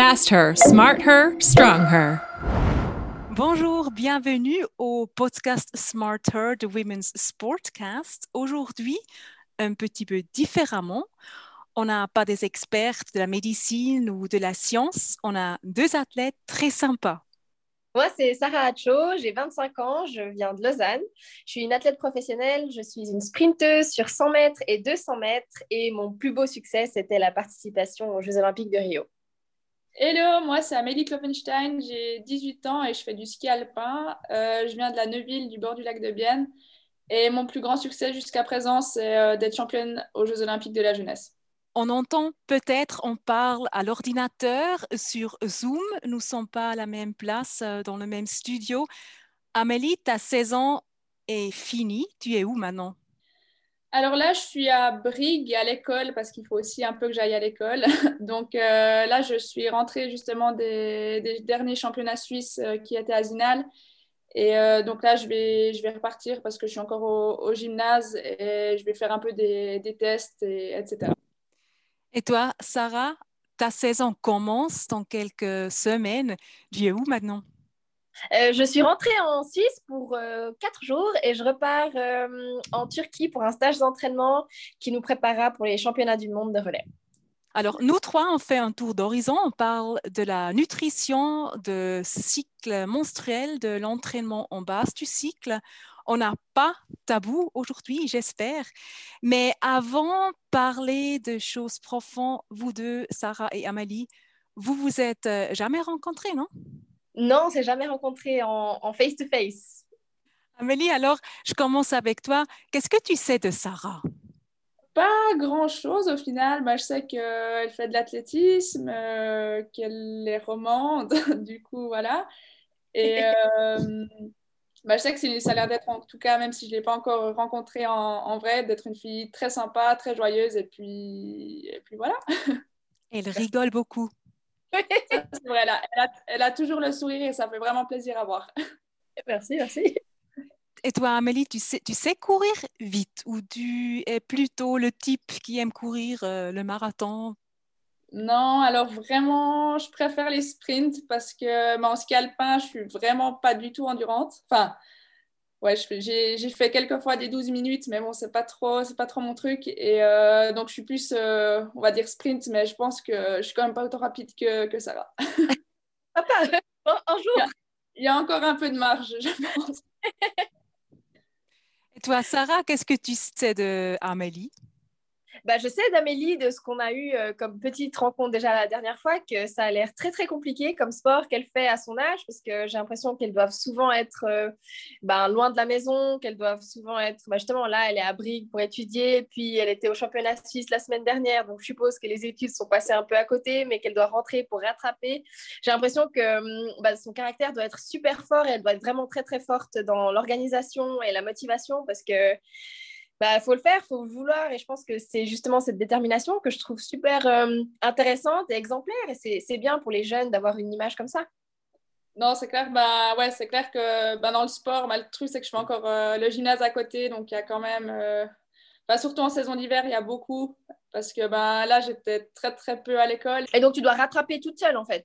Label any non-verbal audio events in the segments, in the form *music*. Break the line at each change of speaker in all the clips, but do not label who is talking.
Fast her, smart her, strong her.
Bonjour, bienvenue au podcast Smarter de Women's Sportcast. Aujourd'hui, un petit peu différemment, on n'a pas des experts de la médecine ou de la science, on a deux athlètes très sympas.
Moi, c'est Sarah Hacho, j'ai 25 ans, je viens de Lausanne. Je suis une athlète professionnelle, je suis une sprinteuse sur 100 mètres et 200 mètres et mon plus beau succès, c'était la participation aux Jeux Olympiques de Rio.
Hello, moi c'est Amélie Klopfenstein, j'ai 18 ans et je fais du ski alpin. Euh, je viens de la Neuville, du bord du lac de Bienne. Et mon plus grand succès jusqu'à présent, c'est euh, d'être championne aux Jeux Olympiques de la jeunesse.
On entend peut-être, on parle à l'ordinateur sur Zoom. Nous ne sommes pas à la même place, euh, dans le même studio. Amélie, ta saison est finie. Tu es où maintenant?
Alors là, je suis à Brigue à l'école parce qu'il faut aussi un peu que j'aille à l'école. *laughs* Donc euh, là, je suis rentrée justement des, derniers championnats suisses euh, qui étaient à Zinal. Et donc là, je vais, je vais repartir parce que je suis encore au, gymnase et je vais faire un peu des, des tests, et, etc.
Et toi, Sarah, ta saison commence dans quelques semaines. Tu es où maintenant?
Euh, je suis rentrée en Suisse pour euh, quatre jours et je repars euh, en Turquie pour un stage d'entraînement qui nous préparera pour les championnats du monde de relais.
Alors, nous trois, on fait un tour d'horizon. On parle de la nutrition, de cycle menstruel, de l'entraînement en base du cycle. On n'a pas tabou aujourd'hui, j'espère. Mais avant de parler de choses profondes, vous deux, Sarah et Amalie, vous vous êtes jamais rencontrés, non?
Non, on s'est jamais rencontrés en face-to-face.
Amélie, alors, je commence avec toi. Qu'est-ce que tu sais de Sarah?
Pas grand-chose au final. Bah, je sais qu'elle fait de l'athlétisme, euh, qu'elle est romande, *laughs* du coup, voilà. Et *laughs* euh, bah, je sais que ça a l'air d'être, en tout cas, même si je ne l'ai pas encore rencontrée en, vrai, d'être une fille très sympa, très joyeuse, et puis, et puis voilà. *laughs*
Elle rigole beaucoup. *laughs*
c'est vrai, elle a, elle, a, elle a, toujours le sourire et ça fait vraiment plaisir à voir. *laughs*
Merci, merci.
Et toi, Amélie, tu sais, tu sais courir vite ou tu es plutôt le type qui aime courir euh, le marathon?
Non, alors vraiment, je préfère les sprints parce que bah, en ski alpin, je suis vraiment pas du tout endurante. Enfin, ouais, j'ai fait quelques fois des 12 minutes, mais bon, c'est pas trop, c'est pas trop mon truc. Et euh, donc, je suis plus, euh, on va dire sprint, mais je pense que je suis quand même pas autant rapide que, que Sarah. *laughs*
un jour.
Il y, a, encore un peu de marge, je pense.
Et toi, Sarah, qu'est-ce que tu sais de Amélie?
Bah, je sais d'Amélie, de ce qu'on a eu euh, comme petite rencontre déjà la dernière fois, que ça a l'air très très compliqué comme sport qu'elle fait à son âge, parce que j'ai l'impression qu'elles doivent souvent être euh, bah, loin de la maison, qu'elles doivent souvent être, bah, justement là, elle est à Brigue pour étudier, puis elle était au championnat suisse la semaine dernière, donc je suppose que les études sont passées un peu à côté, mais qu'elle doit rentrer pour rattraper. J'ai l'impression que hum, bah, son caractère doit être super fort et elle doit être vraiment très très forte dans l'organisation et la motivation, parce que bah, faut le faire, il faut le vouloir. Et je pense que c'est justement cette détermination que je trouve super euh, intéressante et exemplaire. Et c'est bien pour les jeunes d'avoir une image comme ça.
Non, c'est clair. Bah, ouais, c'est clair que bah, dans le sport, bah, le truc, c'est que je fais encore euh, le gymnase à côté. Donc, il y a quand même. Euh, bah, surtout en saison d'hiver, il y a beaucoup. Parce que bah, là, j'étais très, très peu à l'école.
Et donc, tu dois rattraper toute seule, en fait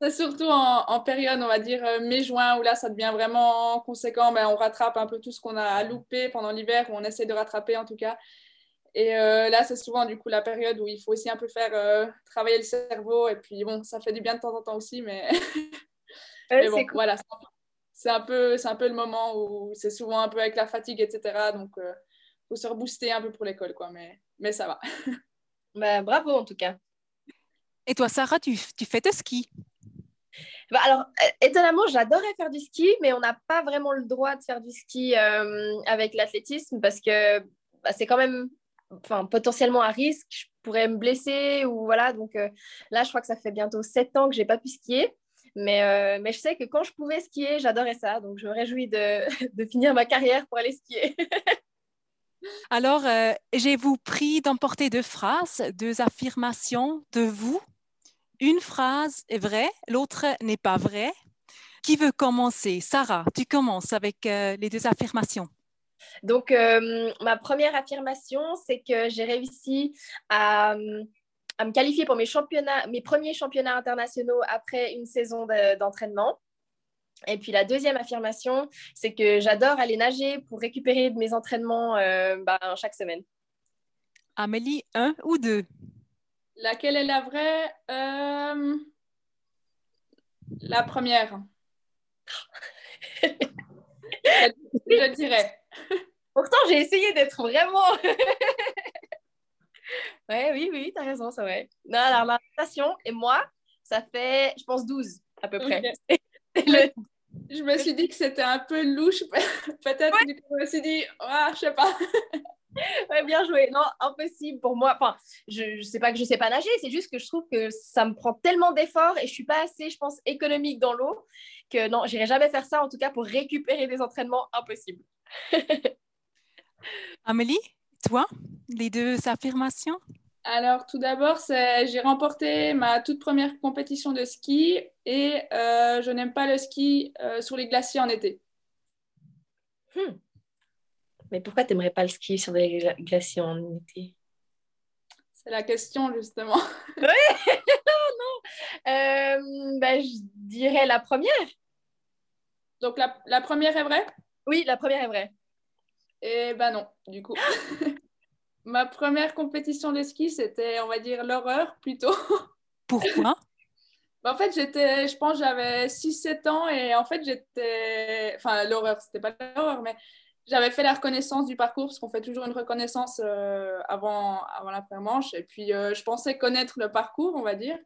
c'est surtout en, période, on va dire, euh, mai-juin, où là, ça devient vraiment conséquent. Ben, on rattrape un peu tout ce qu'on a loupé pendant l'hiver, ou on essaie de rattraper en tout cas. Et euh, là, c'est souvent du coup la période où il faut aussi un peu faire euh, travailler le cerveau. Et puis bon, ça fait du bien de temps en temps aussi, mais, *laughs* bon, voilà. C'est un, peu, un peu le moment où c'est souvent un peu avec la fatigue, etc. Donc, il faut se rebooster un peu pour l'école, quoi. Mais, mais ça va. *laughs*
Ben, bravo en tout cas.
Et toi, Sarah, tu, tu fais de ski?
Bah, alors, euh, étonnamment, j'adorais faire du ski, mais on n'a pas vraiment le droit de faire du ski euh, avec l'athlétisme parce que bah, c'est quand même potentiellement un risque. Je pourrais me blesser ou voilà. Donc euh, là, je crois que ça fait bientôt sept ans que j'ai pas pu skier. Mais, mais je sais que quand je pouvais skier, j'adorais ça. Donc je me réjouis de, *laughs* de finir ma carrière pour aller skier. *laughs*
Alors, j'ai vous pris d'emporter deux phrases, deux affirmations de vous une phrase est vraie, l'autre n'est pas vraie. Qui veut commencer? Sarah, tu commences avec euh, les deux affirmations.
Donc, euh, ma première affirmation, c'est que j'ai réussi à, à me qualifier pour mes, championnats, mes premiers championnats internationaux après une saison d'entraînement. Et puis la deuxième affirmation, c'est que j'adore aller nager pour récupérer de mes entraînements ben, chaque semaine.
Amélie, un ou deux?
Laquelle est la vraie euh, La première? je, dirais.
Pourtant, j'ai essayé d'être vraiment. *laughs* ouais, oui, oui, t'as raison, c'est vrai. Non, alors ma natation et moi, ça fait, je pense, 12 à peu près. *laughs*
Je me suis dit que c'était un peu louche, *laughs* peut-être. Du coup, je me suis dit, ah, je sais pas. *laughs*
ouais, bien joué. Non, impossible pour moi. Enfin, je ne sais pas que je ne sais pas nager, c'est juste que je trouve que ça me prend tellement d'efforts et je ne suis pas assez, je pense, économique dans l'eau que non, j'irai jamais faire ça, en tout cas pour récupérer des entraînements impossibles. *laughs*
Amélie, toi, les deux affirmations?
Alors, tout d'abord, j'ai remporté ma toute première compétition de ski et euh, je n'aime pas le ski euh, sur les glaciers en été.
Hmm. Mais pourquoi tu n'aimerais pas le ski sur des glaciers en été?
C'est la question, justement. *laughs*
oui *laughs* Non euh, bah, Je dirais la première.
Donc, la, la, première est vraie?
Oui, la première est vraie.
Eh ben non, du coup. *laughs* Ma première compétition de ski, c'était, on va dire, l'horreur plutôt.
Pourquoi?
Bah, En fait, j'étais, je pense, j'avais 6-7 ans et en fait, j'étais. Enfin, l'horreur, c'était pas l'horreur, mais j'avais fait la reconnaissance du parcours parce qu'on fait toujours une reconnaissance euh, avant, avant la première manche. Et puis, euh, je pensais connaître le parcours, on va dire.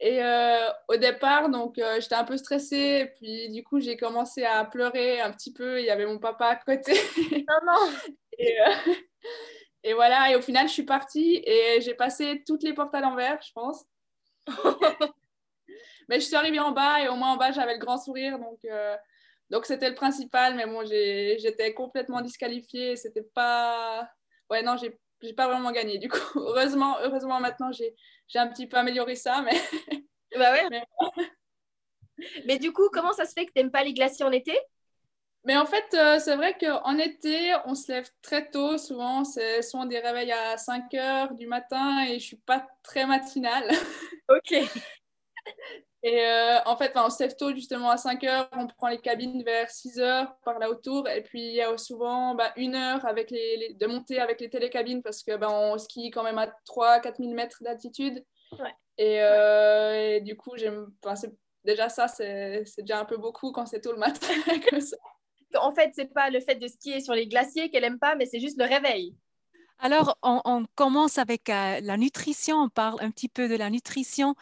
Et euh, au départ, donc, j'étais un peu stressée. Et puis, du coup, j'ai commencé à pleurer un petit peu. Il y avait mon papa à côté.
Non, non. *laughs*
et, et, voilà. Et au final, je suis partie et j'ai passé toutes les portes à l'envers, je pense. *laughs* Mais je suis arrivée en bas et au moins en bas, j'avais le grand sourire. Donc, donc c'était le principal, mais bon, j'étais complètement disqualifiée. C'était pas. Ouais, non, j'ai pas vraiment gagné. Du coup, *laughs* heureusement, heureusement maintenant, j'ai un petit peu amélioré ça. Mais, *laughs*
bah ouais. *laughs* mais... du coup, comment ça se fait que tu n'aimes pas les glaciers en été?
Mais en fait, euh, c'est vrai qu'en été, on se lève très tôt. Souvent, c'est souvent des réveils à 5 heures du matin et je suis pas très matinale.
Ok.
Et euh, en fait, on se lève tôt justement à 5 heures, on prend les cabines vers 6 heures par là autour. Et puis il y a souvent bah, une heure avec les, de monter avec les télécabines parce que bah, on skie quand même à 3-4 000 mètres d'altitude. Euh, et, du coup, déjà ça, c'est déjà un peu beaucoup quand c'est tôt le matin. *laughs*
En fait, c'est pas le fait de skier sur les glaciers qu'elle aime pas, mais c'est juste le réveil.
Alors, on, commence avec euh, la nutrition. On parle un petit peu de la nutrition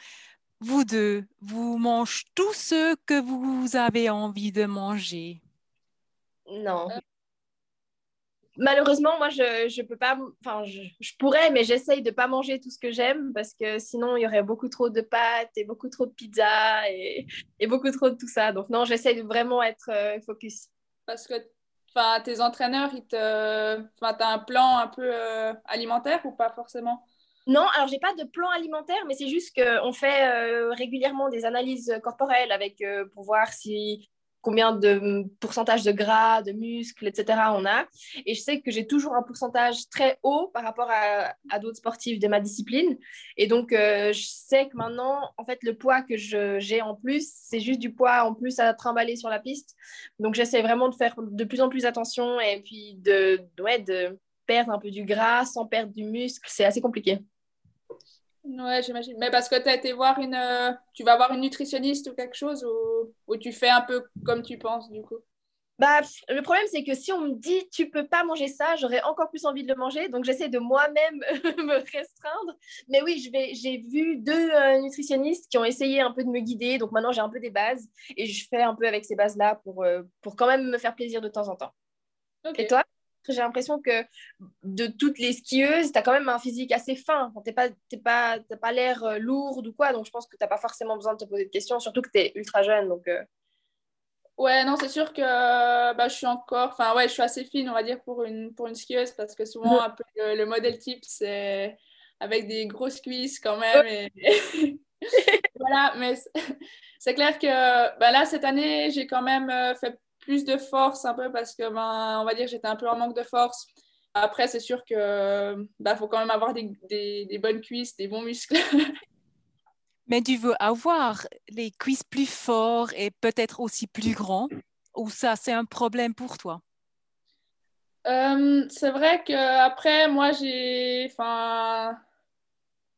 vous deux, vous mangez tout ce que vous avez envie de manger
Non. Malheureusement, moi, je, je peux pas, enfin, je, pourrais, mais j'essaye de pas manger tout ce que j'aime parce que sinon, il y aurait beaucoup trop de pâtes et beaucoup trop de pizza et, et beaucoup trop de tout ça. Donc, non, j'essaye de vraiment être euh, focus.
Parce que tes entraîneurs, ils te... tu as un plan un peu euh, alimentaire ou pas forcément?
Non, alors j'ai pas de plan alimentaire, mais c'est juste qu'on fait euh, régulièrement des analyses corporelles avec euh, pour voir si combien de pourcentage de gras, de muscles, etc. on a. Et je sais que j'ai toujours un pourcentage très haut par rapport à, d'autres sportifs de ma discipline. Et donc, euh, je sais que maintenant, en fait, le poids que j'ai en plus, c'est juste du poids en plus à trimballer sur la piste. Donc, j'essaie vraiment de faire de plus en plus attention et puis de, ouais, de perdre un peu du gras sans perdre du muscle. C'est assez compliqué.
Ouais, j'imagine. Mais parce que tu as été voir une. Euh, tu vas voir une nutritionniste ou quelque chose ou, ou tu fais un peu comme tu penses du coup?
Bah, le problème, c'est que si on me dit tu peux pas manger ça, j'aurais encore plus envie de le manger. Donc, j'essaie de moi-même *laughs* me restreindre. Mais oui, je vais, j'ai vu deux euh, nutritionnistes qui ont essayé un peu de me guider. Donc, maintenant, j'ai un peu des bases et je fais un peu avec ces bases-là pour, euh, pour quand même me faire plaisir de temps en temps. Et toi? J'ai l'impression que de toutes les skieuses, tu as quand même un physique assez fin. Tu n'as pas, pas, pas l'air euh, lourde ou quoi, donc je pense que tu n'as pas forcément besoin de te poser de questions, surtout que tu es ultra jeune. Donc, euh.
Ouais, non, c'est sûr que bah, je suis encore, enfin ouais, je suis assez fine, on va dire, pour une, pour une skieuse, parce que souvent, un peu, le, modèle type, c'est avec des grosses cuisses quand même. Et... *laughs* voilà, mais c'est clair que bah, là, cette année, j'ai quand même euh, fait plus de force un peu parce que, ben, on va dire, j'étais un peu en manque de force après, c'est sûr que bah, faut quand même avoir des, des, bonnes cuisses, des bons muscles. *laughs*
Mais tu veux avoir les cuisses plus forts et peut-être aussi plus grands ou ça, c'est un problème pour toi?
Euh, C'est vrai que après, moi, j'ai, enfin,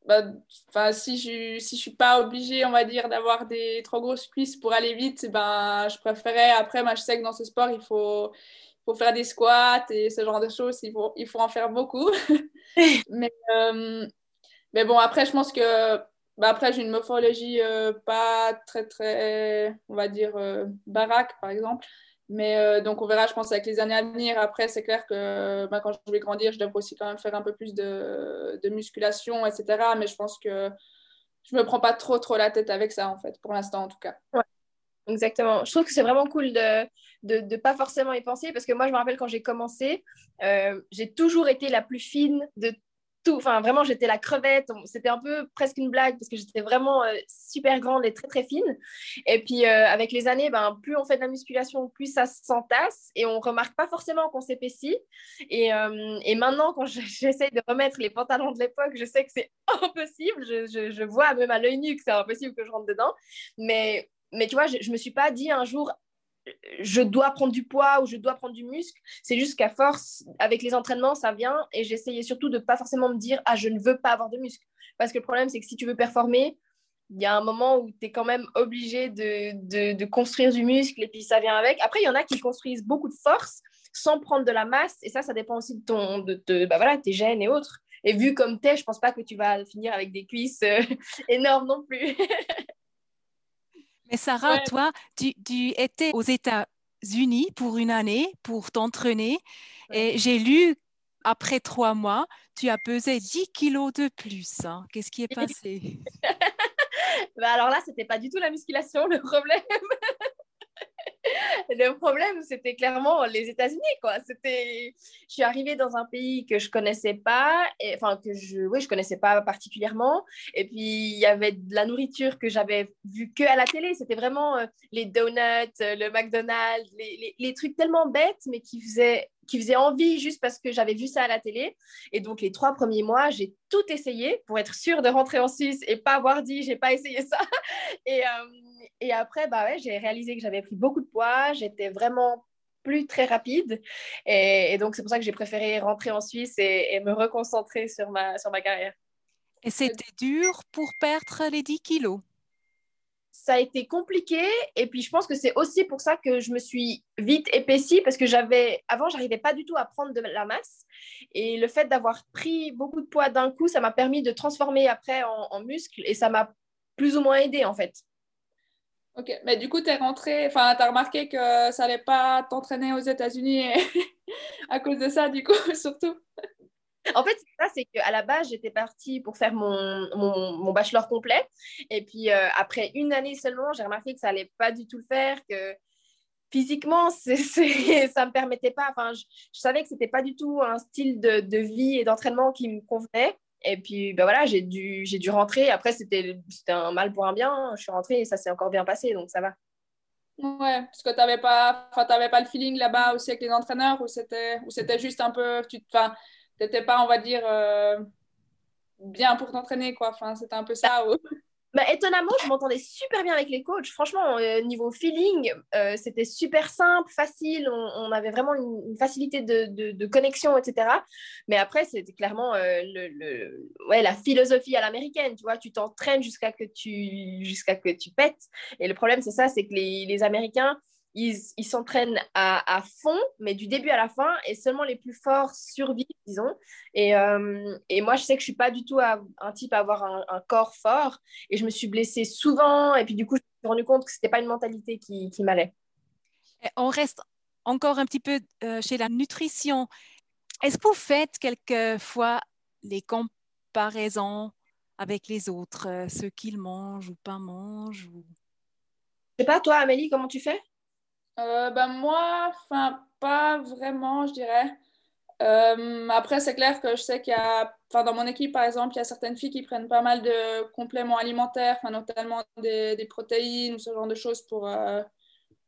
bah, si je si je suis pas obligée, on va dire, d'avoir des trop grosses cuisses pour aller vite, ben, je préférais. Après, moi, je sais que dans ce sport, il faut, faut faire des squats et ce genre de choses. Il faut, il faut en faire beaucoup. *laughs* mais, euh, mais bon, après, je pense que bah, après, j'ai une morphologie euh, pas très, très, on va dire, euh, baraque, par exemple. Mais euh, donc, on verra, je pense, avec les années à venir. Après, c'est clair que bah, quand je vais grandir, je devrais aussi quand même faire un peu plus de, de musculation, etc. Mais je pense que je me prends pas trop, trop la tête avec ça, en fait, pour l'instant, en tout cas.
Ouais. Exactement. Je trouve que c'est vraiment cool de ne de, pas forcément y penser parce que moi, je me rappelle quand j'ai commencé, euh, j'ai toujours été la plus fine de Enfin, vraiment, j'étais la crevette. C'était un peu presque une blague parce que j'étais vraiment euh, super grande et très, très fine. Et puis, euh, avec les années, ben, plus on fait de la musculation, plus ça s'entasse et on remarque pas forcément qu'on s'épaissit. Et, euh, maintenant, quand *laughs* j'essaye de remettre les pantalons de l'époque, je sais que c'est *laughs* impossible. Je, vois même à l'œil nu que c'est impossible que je rentre dedans. Mais, mais tu vois, je, je me suis pas dit un jour, je dois prendre du poids ou je dois prendre du muscle. C'est juste qu'à force, avec les entraînements, ça vient. Et j'essayais surtout de ne pas forcément me dire, ah, je ne veux pas avoir de muscle. Parce que le problème, c'est que si tu veux performer, il y a un moment où tu es quand même obligé de, de, construire du muscle et puis ça vient avec. Après, il y en a qui construisent beaucoup de force sans prendre de la masse. Et ça, ça dépend aussi de, ton, de, bah voilà, tes gènes et autres. Et vu comme tu es, je pense pas que tu vas finir avec des cuisses euh, *laughs* énormes non plus. *laughs*
Mais Sarah, toi, tu, étais aux États-Unis pour une année pour t'entraîner et j'ai lu après trois mois, tu as pesé 10 kilos de plus. Hein. Qu'est-ce qui est *laughs* passé?
Bah Alors là, c'était pas du tout la musculation le problème. Le problème, c'était clairement les États-Unis, quoi. C'était, je suis arrivée dans un pays que je connaissais pas, et, enfin que je, oui, je connaissais pas particulièrement. Et puis il y avait de la nourriture que j'avais vue que à la télé. C'était vraiment euh, les donuts, euh, le McDonald's, les, les, les, trucs tellement bêtes, mais qui faisaient qui faisait envie juste parce que j'avais vu ça à la télé. Et donc, les trois premiers mois, j'ai tout essayé pour être sûre de rentrer en Suisse et pas avoir dit j'ai pas essayé ça. *laughs* Et, euh, et après, bah ouais, j'ai réalisé que j'avais pris beaucoup de poids, j'étais vraiment plus très rapide. Et, donc, c'est pour ça que j'ai préféré rentrer en Suisse et, me reconcentrer sur ma, sur ma carrière.
Et c'était dur pour perdre les 10 kilos?
Ça a été compliqué et puis je pense que c'est aussi pour ça que je me suis vite épaissie parce que j'avais avant j'arrivais pas du tout à prendre de la masse et le fait d'avoir pris beaucoup de poids d'un coup ça m'a permis de transformer après en, muscle et ça m'a plus ou moins aidé en fait.
Ok, mais du coup, tu es rentré, enfin, tu as remarqué que ça n'allait pas t'entraîner aux États-Unis *laughs* à cause de ça, du coup, *laughs* surtout?
En fait, ça, c'est qu'à la base, j'étais partie pour faire mon, mon, bachelor complet. Et puis, euh, après une année seulement, j'ai remarqué que ça n'allait pas du tout le faire, que physiquement, *laughs* ça ne me permettait pas. Enfin, je, savais que ce n'était pas du tout un style de, de vie et d'entraînement qui me convenait. Et puis, ben voilà, j'ai dû, dû rentrer. Après, c'était, c'était un mal pour un bien. Je suis rentrée et ça s'est encore bien passé, donc ça va.
Ouais, parce que tu n'avais pas, pas le feeling là-bas aussi avec les entraîneurs ou c'était, ou c'était juste un peu. Tu n'étais pas, on va dire, euh, bien pour t'entraîner, quoi. Enfin, c'était un peu ça.
Bah, étonnamment, je m'entendais super bien avec les coachs. Franchement, euh, niveau feeling, euh, c'était super simple, facile. On, avait vraiment une, facilité de, de, connexion, etc. Mais après, c'était clairement euh, le, ouais, la philosophie à l'américaine. Tu vois, tu t'entraînes jusqu'à que tu jusqu'à que tu pètes. Et le problème, c'est ça, c'est que les, les Américains, ils s'entraînent à, à, fond, mais du début à la fin, et seulement les plus forts survivent, disons. Et, euh, et moi, je sais que je suis pas du tout un type à avoir un, corps fort, et je me suis blessée souvent, et puis du coup, je me suis rendu compte que c'était pas une mentalité qui, qui m'allait.
On reste encore un petit peu euh, chez la nutrition. Est-ce que vous faites quelquefois les comparaisons avec les autres, euh, ceux qu'ils mangent ou pas mangent ou...
Je sais pas, toi, Amélie, comment tu fais?
Euh, ben moi, enfin, pas vraiment, je dirais. Euh, après, c'est clair que je sais qu'il y a, enfin, dans mon équipe, par exemple, il y a certaines filles qui prennent pas mal de compléments alimentaires, notamment des, des, protéines ce genre de choses pour, euh,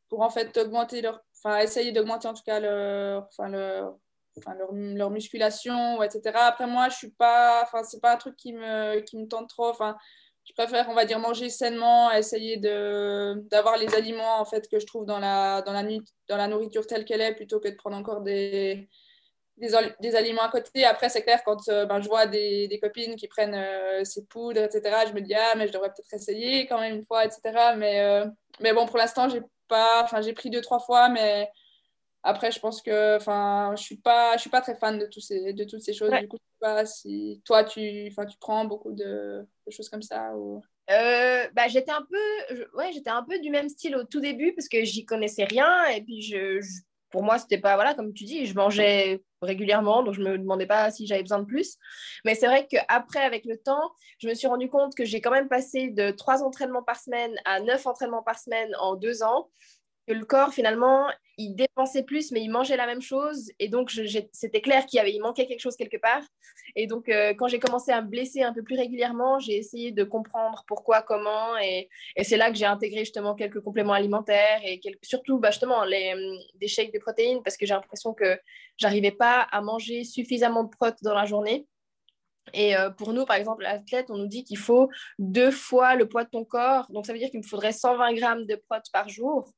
pour en fait augmenter leur, enfin, essayer d'augmenter en tout cas leur, enfin, leur, enfin, leur, musculation, etc. Après, moi, je suis pas, enfin, c'est pas un truc qui me, qui me tente trop. Enfin, je préfère, on va dire, manger sainement, essayer d'avoir les aliments en fait que je trouve dans la, dans la, dans la nourriture telle qu'elle est, plutôt que de prendre encore des, des, aliments à côté. Après, c'est clair, quand euh, ben, je vois des, des, copines qui prennent euh, ces poudres, etc., je me dis, ah, mais je devrais peut-être essayer quand même une fois, etc. Mais, euh, mais bon, pour l'instant, j'ai pas, enfin, j'ai pris deux, trois fois, mais après, je pense que, enfin, je suis pas, je suis pas très fan de, tous ces, de toutes ces choses. Du coup, je sais pas si toi, tu, tu prends beaucoup de, choses comme ça ou...
Euh, bah, j'étais un peu, ouais, j'étais un peu du même style au tout début parce que j'y connaissais rien et puis je, pour moi c'était pas voilà comme tu dis, je mangeais régulièrement donc je me demandais pas si j'avais besoin de plus. Mais c'est vrai qu'après avec le temps, je me suis rendu compte que j'ai quand même passé de trois entraînements par semaine à neuf entraînements par semaine en deux ans que le corps, finalement, il dépensait plus, mais il mangeait la même chose. Et donc, c'était clair qu'il manquait quelque chose quelque part. Et donc, euh, quand j'ai commencé à me blesser un peu plus régulièrement, j'ai essayé de comprendre pourquoi, comment. Et, c'est là que j'ai intégré justement quelques compléments alimentaires et surtout, bah, justement, les, des shakes de protéines parce que j'ai l'impression que j'arrivais pas à manger suffisamment de protes dans la journée. Et euh, pour nous, par exemple, l'athlète, on nous dit qu'il faut deux fois le poids de ton corps. Donc, ça veut dire qu'il me faudrait 120 grammes de protes par jour.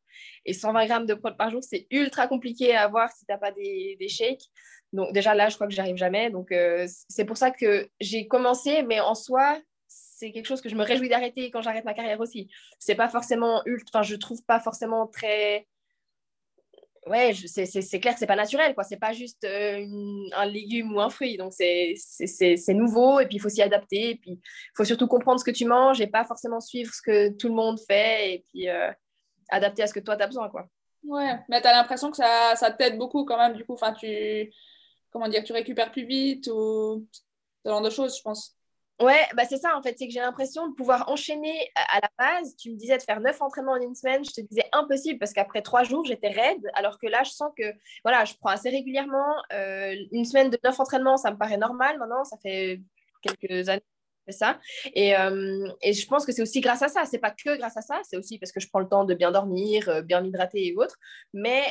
Et 120 grammes de protes par jour, c'est ultra compliqué à avoir si tu n'as pas des, des, shakes. Donc, déjà là, je crois que j'arrive jamais. Donc, euh, c'est pour ça que j'ai commencé, mais en soi, c'est quelque chose que je me réjouis d'arrêter quand j'arrête ma carrière aussi. C'est pas forcément ultra, enfin, je trouve pas forcément très ouais, c'est clair que c'est pas naturel, quoi. C'est pas juste euh, un légume ou un fruit. Donc, c'est nouveau et puis il faut s'y adapter. Il faut surtout comprendre ce que tu manges et pas forcément suivre ce que tout le monde fait et puis euh, adapter à ce que toi, tu as besoin, quoi.
Ouais, mais tu as l'impression que ça, ça t'aide beaucoup quand même, du coup. Enfin, tu, comment dire, tu récupères plus vite ou ce genre de choses, je pense.
Ouais, bah c'est ça en fait, c'est que j'ai l'impression de pouvoir enchaîner à la base. Tu me disais de faire neuf entraînements en une semaine, je te disais impossible parce qu'après trois jours, j'étais raide, alors que là, je sens que voilà, je prends assez régulièrement. Euh, une semaine de neuf entraînements, ça me paraît normal maintenant, ça fait quelques années que ça. Et, euh, et je pense que c'est aussi grâce à ça, c'est pas que grâce à ça, c'est aussi parce que je prends le temps de bien dormir, euh, bien m'hydrater et autres, mais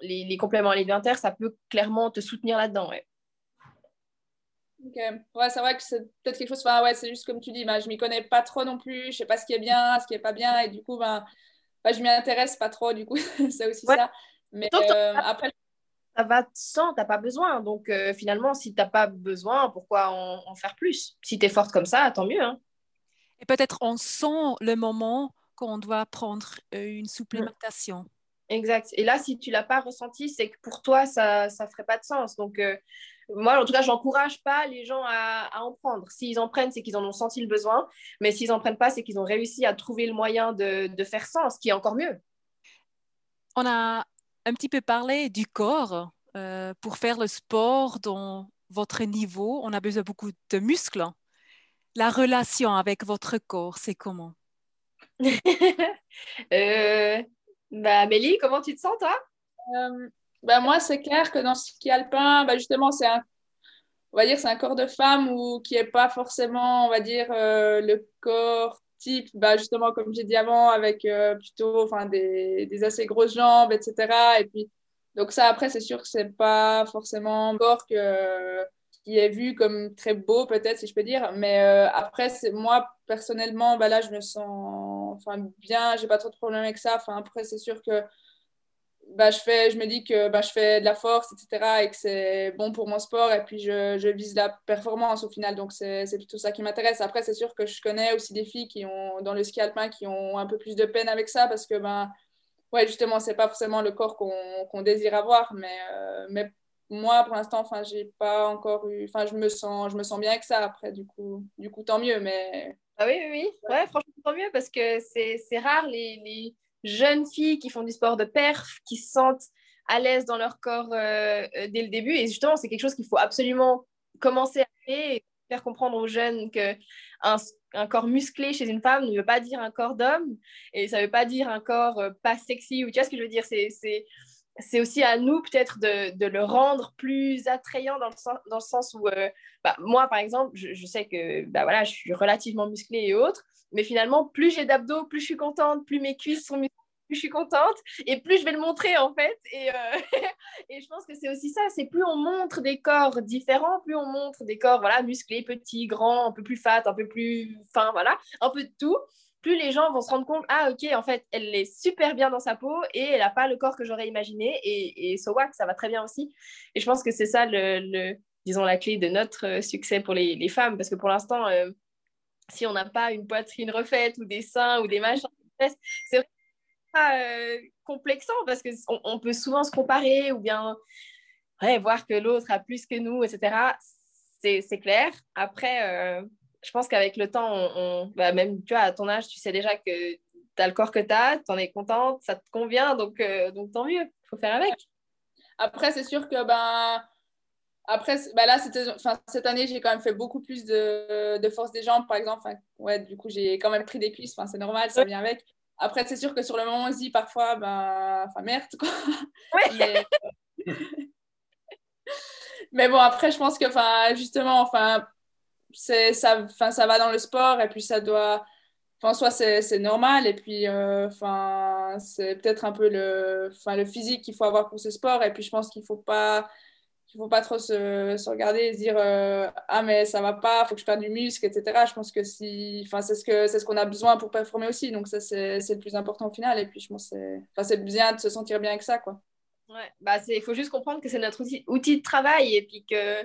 les, les, compléments alimentaires, ça peut clairement te soutenir là-dedans. Ouais.
Ok, ouais, c'est vrai que c'est peut-être quelque chose, enfin, ouais, c'est juste comme tu dis, ben, je m'y connais pas trop non plus, je sais pas ce qui est bien, ce qui est pas bien, et du coup, ben, ben je m'y intéresse pas trop, du coup, *laughs* c'est aussi ça. Mais euh, après.
Ça va sans, t'as pas besoin. Donc euh, finalement, si t'as pas besoin, pourquoi en, faire plus? Si tu es forte comme ça, tant mieux. Hein.
Et peut-être on sent le moment qu'on doit prendre euh, une supplémentation.
Exact. Et là, si tu l'as pas ressenti, c'est que pour toi, ça ne ferait pas de sens. Donc, moi, en tout cas, j'encourage pas les gens à, en prendre. S'ils en prennent, c'est qu'ils en ont senti le besoin. Mais s'ils en prennent pas, c'est qu'ils ont réussi à trouver le moyen de, faire ça, ce qui est encore mieux.
On a un petit peu parlé du corps. Euh, pour faire le sport dans votre niveau, on a besoin beaucoup de muscles. La relation avec votre corps, c'est comment? *laughs*
Euh, bah, Amélie, comment tu te sens, toi?
Euh, ben moi, c'est clair que dans ce ski alpin, ben justement, c'est un, on va dire, c'est un corps de femme ou qui n'est pas forcément, on va dire, euh, le corps type, ben justement, comme j'ai dit avant, avec euh, plutôt enfin, des, assez grosses jambes, etc. Et puis, donc ça, après, c'est sûr que c'est pas forcément un corps que, qui est vu comme très beau, peut-être, si je peux dire. Mais euh, après, c'est, moi, personnellement, ben là, je me sens enfin, bien, j'ai pas trop de problèmes avec ça. Enfin, après, c'est sûr que bah, je, fais, je me dis que bah, je fais de la force, etc. et que c'est bon pour mon sport. Et puis, je, je vise la performance au final. Donc, c'est plutôt ça qui m'intéresse. Après, c'est sûr que je connais aussi des filles qui ont, dans le ski alpin qui ont un peu plus de peine avec ça parce que, ben, ouais, justement, c'est pas forcément le corps qu'on désire avoir. Mais, euh, mais moi, pour l'instant, enfin, j'ai je me sens, je me sens bien avec ça. Après, du coup, du coup tant mieux. Mais.
Ah oui, oui, oui. Ouais, franchement, tant mieux parce que c'est rare les... les jeunes filles qui font du sport de perf, qui se sentent à l'aise dans leur corps euh, euh, dès le début. Et justement, c'est quelque chose qu'il faut absolument commencer à faire et faire comprendre aux jeunes que un, corps musclé chez une femme ne veut pas dire un corps d'homme et ça ne veut pas dire un corps euh, pas sexy. Ou tu vois ce que je veux dire? C'est aussi à nous peut-être de, le rendre plus attrayant dans le sens, où, bah, moi par exemple, je, je, sais que bah, voilà, je suis relativement musclée et autres, mais finalement, plus j'ai d'abdos, plus je suis contente, plus mes cuisses sont musclées. plus je suis contente et plus je vais le montrer en fait. Et, euh, *laughs* et je pense que c'est aussi ça, c'est plus on montre des corps différents, plus on montre des corps voilà, musclés, petits, grands, un peu plus fat, un peu plus fin, voilà, un peu de tout. Plus les gens vont se rendre compte, ah ok, en fait, elle est super bien dans sa peau et elle n'a pas le corps que j'aurais imaginé. Et, et so what, ça va très bien aussi. Et je pense que c'est ça, le, disons, la clé de notre euh, succès pour les, les femmes. Parce que pour l'instant, euh, si on n'a pas une poitrine refaite ou des seins ou des machins, c'est euh, complexant parce qu'on on peut souvent se comparer ou bien voir que l'autre a plus que nous, etc. C'est clair. Après, euh, je pense qu'avec le temps, on, bah, même tu vois, à ton âge, tu sais déjà que tu as le corps que tu as, tu en es contente, ça te convient, donc, euh, donc tant mieux, il faut faire avec.
Après, c'est sûr que ben, après, bah là, cette année, j'ai quand même fait beaucoup plus de, de, force des jambes, par exemple. ouais, du coup, j'ai quand même pris des cuisses, c'est normal, ça vient avec. Après, c'est sûr que sur le moment, on se dit parfois, ben, enfin, merde, quoi. *laughs* Mais... *laughs* Mais... bon, après, je pense que, enfin, justement, enfin, ça, enfin, ça va dans le sport et puis ça doit, enfin, soit c'est normal et puis, euh, enfin, c'est peut-être un peu le, enfin, le physique qu'il faut avoir pour ce sport et puis je pense qu'il faut pas il ne faut pas trop se, regarder et se dire euh, ah mais ça va pas, il faut que je perde du muscle, etc. Je pense que si, c'est ce que c'est ce qu'on a besoin pour performer aussi, donc ça c'est le plus important au final. Et puis je pense enfin, c'est bien de se sentir bien avec ça.
Ouais, bah il faut juste comprendre que c'est notre outil, outil de travail et puis que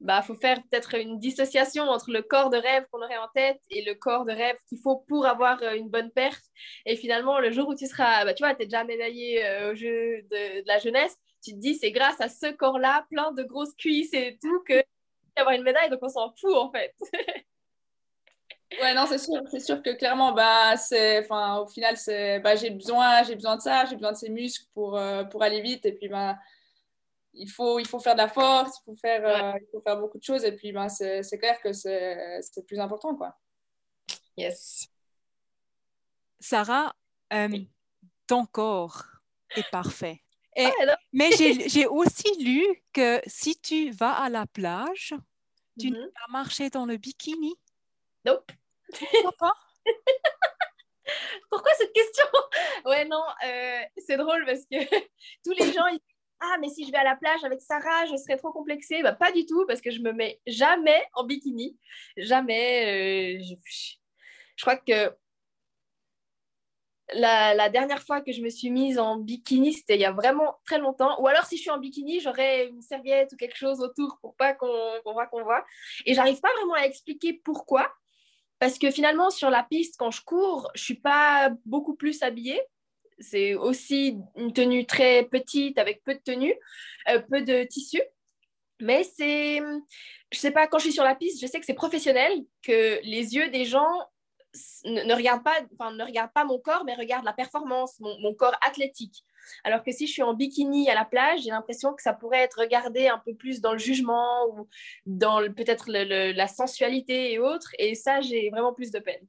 bah faut faire peut-être une dissociation entre le corps de rêve qu'on aurait en tête et le corps de rêve qu'il faut pour avoir euh, une bonne perte. Et finalement le jour où tu seras, bah, tu vois, tu es déjà médaillé euh, au jeu de, la jeunesse tu te dis, c'est grâce à ce corps-là, plein de grosses cuisses et tout, que avoir une médaille, donc on s'en fout en fait. *laughs*
ouais, non, c'est sûr, c'est sûr que clairement, bah, c'est, au final, bah, j'ai besoin, besoin de ça, j'ai besoin de ces muscles pour, euh, pour aller vite, et puis, bah, il faut, il faut faire de la force, il faut faire, euh, il faut faire beaucoup de choses, et puis, bah, c'est, c'est clair que c'est, plus important, quoi.
Yes.
Sarah, euh, ton corps est parfait. Ah, mais *laughs* j'ai aussi lu que si tu vas à la plage, tu ne mm-hmm. vas marcher dans le bikini.
Nope.
Pourquoi pas? *laughs*
Pourquoi cette question? Ouais, non, euh, c'est drôle parce que *laughs* tous les gens, ils Ah, mais si je vais à la plage avec Sarah, je serais trop complexée. Bah, pas du tout, parce que je me mets jamais en bikini. Jamais. Euh, je, crois que la, dernière fois que je me suis mise en bikini, c'était il y a vraiment très longtemps. Ou alors, si je suis en bikini, j'aurais une serviette ou quelque chose autour pour pas qu'on voit qu'on voit. Et j'arrive pas vraiment à expliquer pourquoi. Parce que finalement, sur la piste, quand je cours, je suis pas beaucoup plus habillée. C'est aussi une tenue très petite avec peu de tenue, euh, peu de tissu. Mais c'est, je sais pas, quand je suis sur la piste, je sais que c'est professionnel, que les yeux des gens ne, regarde pas, ne regarde pas mon corps, mais regarde la performance, mon, corps athlétique. Alors que si je suis en bikini à la plage, j'ai l'impression que ça pourrait être regardé un peu plus dans le jugement ou dans peut-être la sensualité et autres. Et ça, j'ai vraiment plus de peine.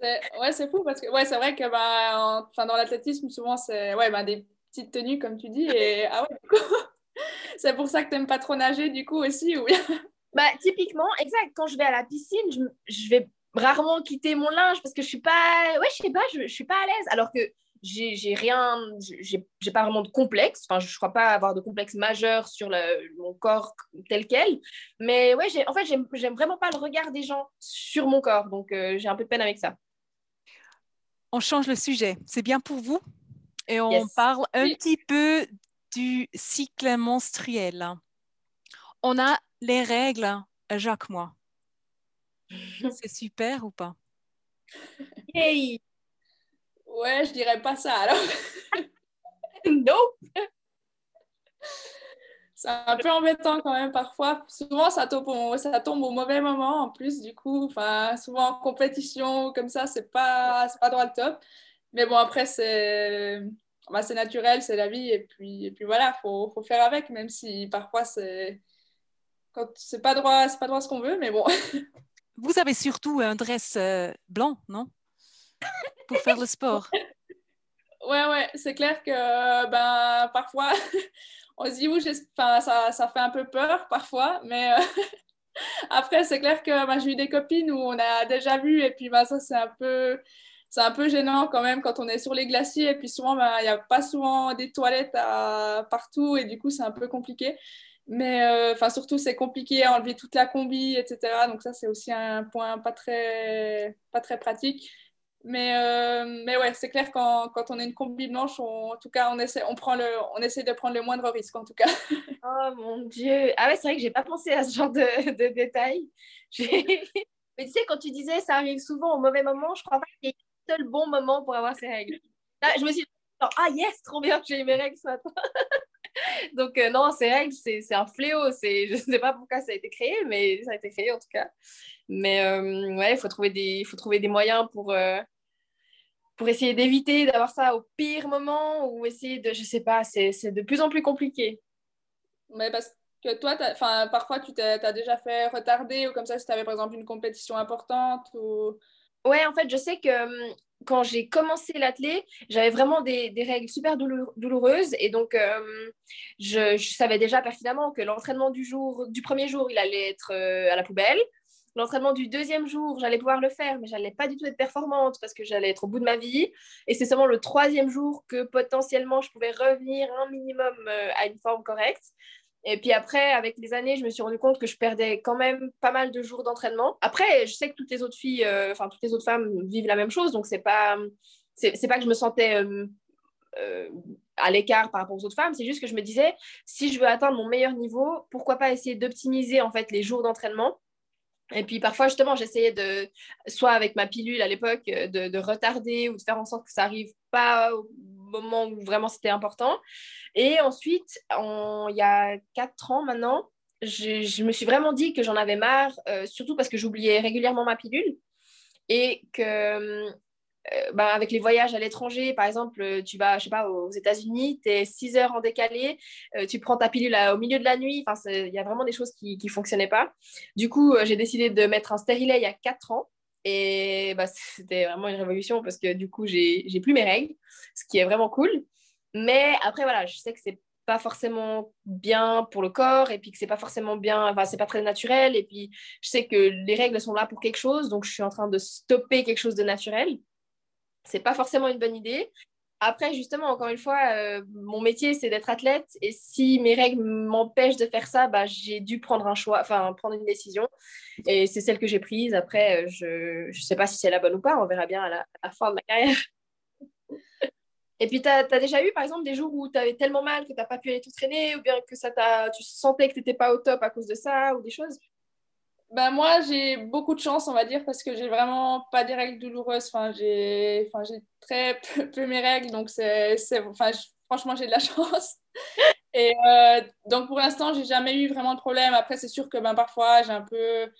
Ouais, c'est fou parce que ouais, c'est vrai que bah, dans l'athlétisme, souvent, c'est ouais, bah, des petites tenues, comme tu dis. Et *laughs* ah ouais, *laughs* c'est pour ça que tu n'aimes pas trop nager, du coup, aussi. Oui.
Bah, typiquement, exact. Quand je vais à la piscine, je, je vais rarement quitter mon linge parce que je suis pas ouais je sais pas je, je suis pas à l'aise alors que j'ai rien j'ai pas vraiment de complexe enfin je, crois pas avoir de complexe majeur sur le, mon corps tel quel mais ouais en fait j'aime vraiment pas le regard des gens sur mon corps donc euh, j'ai un peu de peine avec ça
on change le sujet. C'est bien pour vous? Et on parle un petit peu du cycle menstruel. On a les règles Jacques moi. *laughs* C'est super ou pas?
Hey!
Ouais, je dirais pas ça alors. *laughs*
nope
C'est un peu embêtant quand même parfois. Souvent, ça tombe, au, ça tombe au mauvais moment en plus, du coup. Enfin, souvent en compétition comme ça, c'est pas, pas droit le top. Mais bon, après, c'est bah, naturel, c'est la vie. Et puis, et puis voilà, il faut, faut, faire avec, même si parfois, c'est c'est pas droit, c'est pas droit ce qu'on veut, mais bon. *laughs*
Vous avez surtout un dress euh, blanc, non? Pour faire le sport. *laughs*
Ouais, ouais, c'est clair que ben, parfois, on se dit, oui, ça, ça fait un peu peur parfois, mais euh, *laughs* après, c'est clair que ben, j'ai eu des copines où on a déjà vu, et puis ben, ça, c'est un peu. c'est un peu gênant quand même quand on est sur les glaciers. Et puis souvent, ben, il n'y a pas souvent des toilettes partout et du coup, c'est un peu compliqué. Mais euh, enfin, surtout, c'est compliqué à enlever toute la combi, etc. Donc ça, c'est aussi un point pas très, pas très pratique. Mais, euh, mais ouais, c'est clair quand, quand on a une combi blanche, en tout cas, on essaie, on, prend le, on essaie de prendre le moindre risque, en tout cas. *laughs*
oh mon Dieu. Ah ouais, c'est vrai que j'ai pas pensé à ce genre de, de détails. mais tu sais, quand tu disais ça arrive souvent au mauvais moment, je crois pas qu'il y ait un seul bon moment pour avoir ces règles. Là, je me suis dit, ah yes, trop bien j'ai eu mes règles ce matin. *laughs* Donc, euh, non, ces règles, c'est un fléau. Je ne sais pas pourquoi ça a été créé, mais ça a été créé en tout cas. Mais euh, ouais, il faut trouver, des, faut trouver des moyens pour, euh, pour essayer d'éviter d'avoir ça au pire moment ou essayer de, je sais pas, c'est de plus en plus compliqué.
Mais parce que toi, parfois, tu t'as déjà fait retarder ou comme ça, si tu avais par exemple une compétition importante ou...
Ouais, en fait, je sais que hum, quand j'ai commencé l'athlé, j'avais vraiment des, des, règles super douloureuses et donc hum, je, je, savais déjà pertinemment que l'entraînement du jour, du premier jour, il allait être euh, à la poubelle. L'entraînement du deuxième jour, j'allais pouvoir le faire, mais j'allais pas du tout être performante parce que j'allais être au bout de ma vie. Et c'est seulement le troisième jour que potentiellement je pouvais revenir un minimum euh, à une forme correcte. Et puis après, avec les années, je me suis rendu compte que je perdais quand même pas mal de jours d'entraînement. Après, je sais que toutes les autres filles, euh, enfin toutes les autres femmes vivent la même chose, donc c'est pas, c'est pas que je me sentais euh, à l'écart par rapport aux autres femmes, c'est juste que je me disais, si je veux atteindre mon meilleur niveau, pourquoi pas essayer d'optimiser en fait les jours d'entraînement et puis parfois, justement, j'essayais de, soit avec ma pilule à l'époque, euh, de, retarder ou de faire en sorte que ça arrive pas au moment où vraiment c'était important. Et ensuite, il y a quatre ans maintenant, je, me suis vraiment dit que j'en avais marre, euh, surtout parce que j'oubliais régulièrement ma pilule et que euh, bah, avec les voyages à l'étranger, par exemple, euh, tu vas, je sais pas, aux États-Unis, tu es 6 heures en décalé, euh, tu prends ta pilule au milieu de la nuit. Il y a vraiment des choses qui ne fonctionnaient pas. Du coup, j'ai décidé de mettre un stérilet il y a 4 ans. Et bah, *laughs* c'était vraiment une révolution parce que du coup, j'ai plus mes règles, ce qui est vraiment cool. Mais après, voilà, je sais que c'est pas forcément bien pour le corps et puis que c'est pas forcément bien, enfin, c'est pas très naturel. Et puis, je sais que les règles sont là pour quelque chose, donc je suis en train de stopper quelque chose de naturel c'est pas forcément une bonne idée. Après, justement, encore une fois, euh, mon métier, c'est d'être athlète. Et si mes règles m'empêchent de faire ça, bah, j'ai dû prendre un choix, enfin, prendre une décision. Et c'est celle que j'ai prise. Après, euh, je ne sais pas si c'est la bonne ou pas. On verra bien à la, fin de ma carrière. *laughs* et puis, tu as, déjà eu, par exemple, des jours où tu avais tellement mal que tu n'as pas pu aller tout traîner ou bien que ça tu sentais que tu n'étais pas au top à cause de ça ou des choses?
Ben moi, j'ai beaucoup de chance, on va dire, parce que j'ai vraiment pas des règles douloureuses. Enfin, j'ai enfin, très *laughs* peu, mes règles, donc c'est, enfin, franchement, j'ai de la *laughs* chance. Et euh, donc, pour l'instant, j'ai jamais eu vraiment de problème. Après, c'est sûr que ben, parfois, j'ai un peu,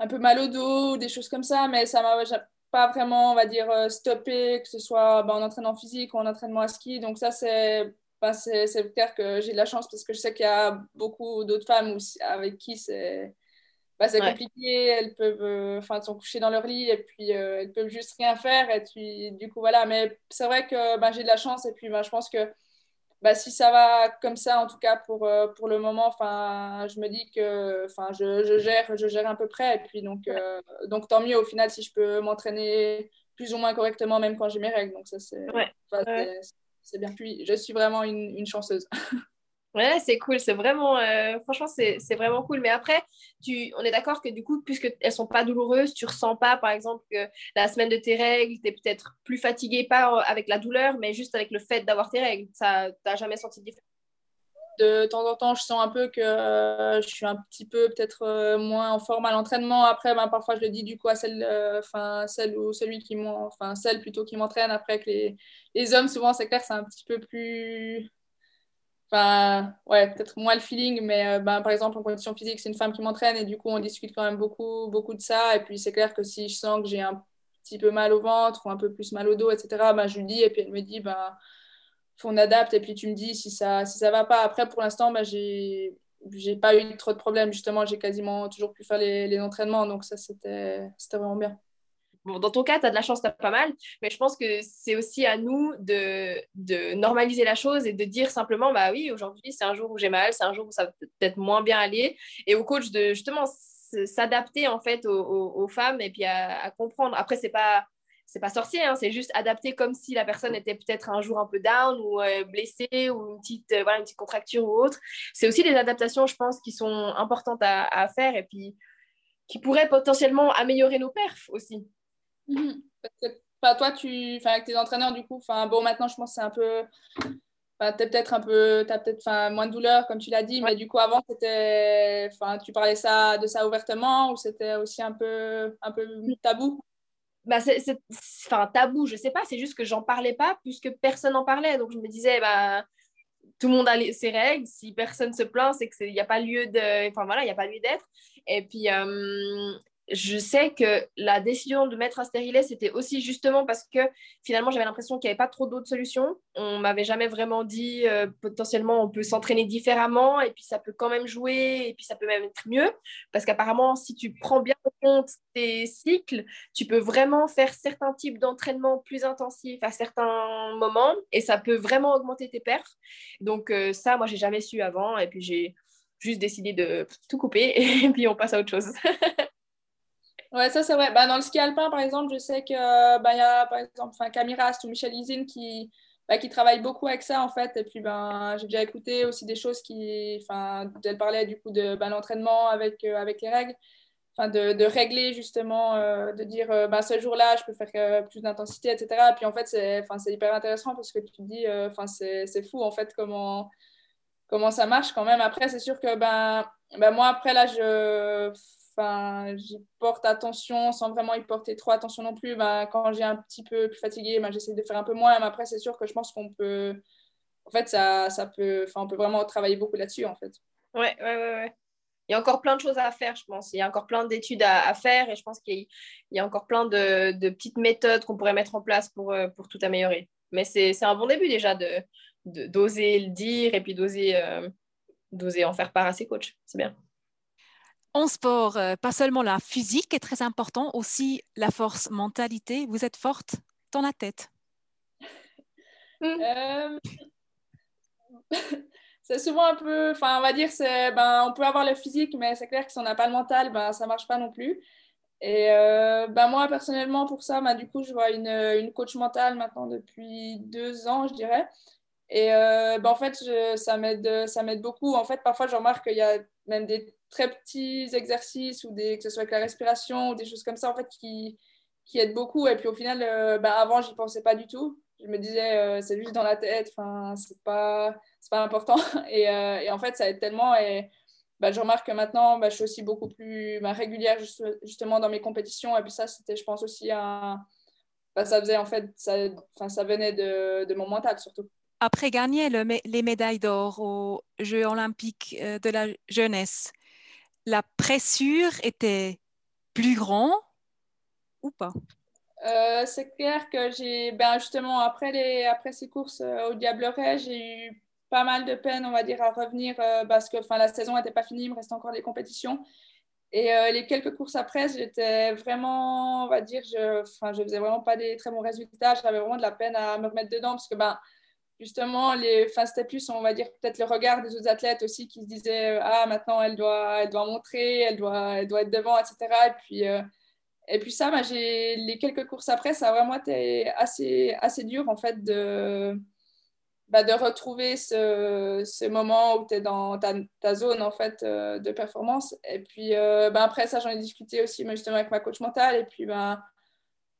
un peu mal au dos, des choses comme ça, mais ça m'a pas vraiment, on va dire, euh, stoppé, que ce soit ben, en entraînement physique ou en entraînement à ski. Donc, ça, c'est, ben, c'est, clair que j'ai de la chance parce que je sais qu'il y a beaucoup d'autres femmes aussi, avec qui c'est bah, c'est compliqué, elles peuvent, euh, enfin, sont couchées dans leur lit et puis euh, elles peuvent juste rien faire. Et puis, du coup, voilà. Mais c'est vrai que bah, j'ai de la chance et puis bah, je pense que bah, si ça va comme ça, en tout cas pour, euh, pour le moment, enfin, je me dis que enfin, je, je, gère, je gère à peu près. Et puis, donc, donc, tant mieux au final si je peux m'entraîner plus ou moins correctement, même quand j'ai mes règles. Donc, ça, c'est c'est bien. Puis, je suis vraiment une, une chanceuse. *laughs*
Ouais, c'est cool, c'est vraiment, euh, franchement, c'est vraiment cool. Mais après, tu, on est d'accord que du coup, puisque elles sont pas douloureuses, tu ressens pas, par exemple, que la semaine de tes règles, tu es peut-être plus fatigué, pas avec la douleur, mais juste avec le fait d'avoir tes règles. Ça, t'as jamais senti de différence?
De temps en temps, je sens un peu que euh, je suis un petit peu peut-être euh, moins en forme à l'entraînement. Après, ben, parfois, je le dis du coup à celle, celle ou celui qui enfin plutôt qui m'entraîne. Après, que les, les hommes, souvent, c'est clair, c'est un petit peu plus Enfin, ouais, peut-être moins le feeling, mais euh, ben, par exemple, en condition physique, c'est une femme qui m'entraîne et du coup, on discute quand même beaucoup, beaucoup de ça. Et puis, c'est clair que si je sens que j'ai un petit peu mal au ventre ou un peu plus mal au dos, etc., ben, je lui dis et puis elle me dit, ben, on adapte et puis tu me dis si ça, si ça va pas. Après, pour l'instant, ben, j'ai j'ai pas eu trop de problèmes justement j'ai quasiment toujours pu faire les, les entraînements donc ça c'était vraiment bien
dans ton cas, tu as de la chance, tu as pas mal, mais je pense que c'est aussi à nous de, normaliser la chose et de dire simplement, bah oui, aujourd'hui, c'est un jour où j'ai mal, c'est un jour où ça va peut-être moins bien aller, et au coach de justement s'adapter en fait aux, femmes et puis à, comprendre. Après, c'est pas c'est pas sorcier, hein, c'est juste adapté comme si la personne était peut-être un jour un peu down ou euh, blessée ou une petite, euh, voilà, une petite contracture ou autre. C'est aussi des adaptations, je pense, qui sont importantes à, faire et puis qui pourraient potentiellement améliorer nos perfs aussi.
Parce que, toi, tu, avec tes entraîneurs, du coup, bon, maintenant, je pense que c'est un peu tu as peut-être un peu, as peut-être moins de douleur, comme tu l'as dit, mais du coup, avant, c'était, tu parlais ça, de ça ouvertement ou c'était aussi un peu, un peu tabou?
Bah c'est, enfin, tabou, je sais pas, c'est juste que j'en parlais pas puisque personne n'en parlait. Donc je me disais, bah, tout le monde a ses règles. Si personne se plaint, c'est qu'il n'y a pas lieu de, enfin voilà, il y a pas lieu d'être. Et puis, euh, je sais que la décision de mettre un stérilet, c'était aussi justement parce que finalement, j'avais l'impression qu'il n'y avait pas trop d'autres solutions. On m'avait jamais vraiment dit euh, potentiellement on peut s'entraîner différemment et puis ça peut quand même jouer et puis ça peut même être mieux. Parce qu'apparemment, si tu prends bien en compte tes cycles, tu peux vraiment faire certains types d'entraînement plus intensifs à certains moments et ça peut vraiment augmenter tes perfs. Donc, euh, ça, moi, j'ai jamais su avant et puis j'ai juste décidé de tout couper *laughs* et puis on passe à autre chose. *laughs*
Ouais, ça c'est vrai. Bah, dans le ski alpin, par exemple, je sais que bah, y a par exemple Camille Rast ou Michel Isine qui, bah, qui travaillent beaucoup avec ça en fait. Et puis ben, j'ai déjà écouté aussi des choses qui. Enfin, elle parlait du coup de l'entraînement avec, euh, avec les règles. Enfin, de, de régler justement, euh, de dire bah, ce jour-là, je peux faire plus d'intensité, etc. Et puis en fait, c'est hyper intéressant parce que tu te dis, enfin c'est fou en fait comment, comment ça marche quand même. Après, c'est sûr que ben, ben, moi, après là, je Enfin, j'y porte attention sans vraiment y porter trop attention non plus. Ben, quand j'ai un petit peu plus fatigué, ben, j'essaie de faire un peu moins. Mais après, c'est sûr que je pense qu'on peut. En fait, ça, ça peut. Enfin, on peut vraiment travailler beaucoup là-dessus, en fait.
Ouais, ouais, ouais, ouais. Il y a encore plein de choses à faire, je pense. Il y a encore plein d'études à, faire et je pense qu'il y, a encore plein de, petites méthodes qu'on pourrait mettre en place pour, euh, pour tout améliorer. Mais c'est un bon début déjà de d'oser le dire et puis d'oser euh, d'oser en faire part à ses coachs. C'est bien
en sport, euh, pas seulement la physique est très important, aussi la force mentalité. Vous êtes forte dans la tête.
Euh, *laughs* c'est souvent un peu, enfin, on va dire, c'est, ben, on peut avoir le physique, mais c'est clair que si on n'a pas le mental, ben, ça marche pas non plus. Et euh, ben, moi, personnellement, pour ça, ben, du coup, je vois une, une coach mentale maintenant depuis deux ans, je dirais. Et ben, en fait, ça, m'aide, ça m'aide beaucoup. En fait, parfois, je remarque qu'il y a même des très petits exercices ou des, que ce soit avec la respiration ou des choses comme ça en fait qui, qui aident beaucoup. Et puis au final euh, bah, avant j'y pensais pas du tout. Je me disais euh, c'est juste dans la tête enfin c'est pas c'est pas important. *laughs* Et, euh, et, en fait ça aide tellement. Et bah, je remarque que maintenant bah, je suis aussi beaucoup plus bah, régulière justement dans mes compétitions. Et puis ça c'était je pense aussi un bah, ça faisait en fait ça, ça venait de, de mon mental surtout.
Après gagner le, les médailles d'or aux Jeux olympiques de la jeunesse, la pressure était plus grande ou pas?
Euh, c'est clair que j'ai, ben justement, après, les, après ces courses euh, au Diableret, j'ai eu pas mal de peine, on va dire, à revenir euh, parce que la saison n'était pas finie, il me restait encore des compétitions. Et les quelques courses après, j'étais vraiment, on va dire, je, je faisais vraiment pas des très bons résultats. J'avais vraiment de la peine à me remettre dedans parce que ben, justement, les, c'était plus, on va dire, peut-être le regard des autres athlètes aussi qui se disaient Ah, maintenant, elle doit, elle doit montrer, elle doit, elle doit être devant, etc. Et puis, euh, et puis ça, bah, j'ai, les quelques courses après, ça a vraiment été assez, assez dur, en fait, de, bah, de retrouver ce, ce, moment où tu es dans ta, ta, zone, en fait, euh, de performance. Et puis, euh, bah, après ça, j'en ai discuté aussi, justement, avec ma coach mentale. Et puis, ben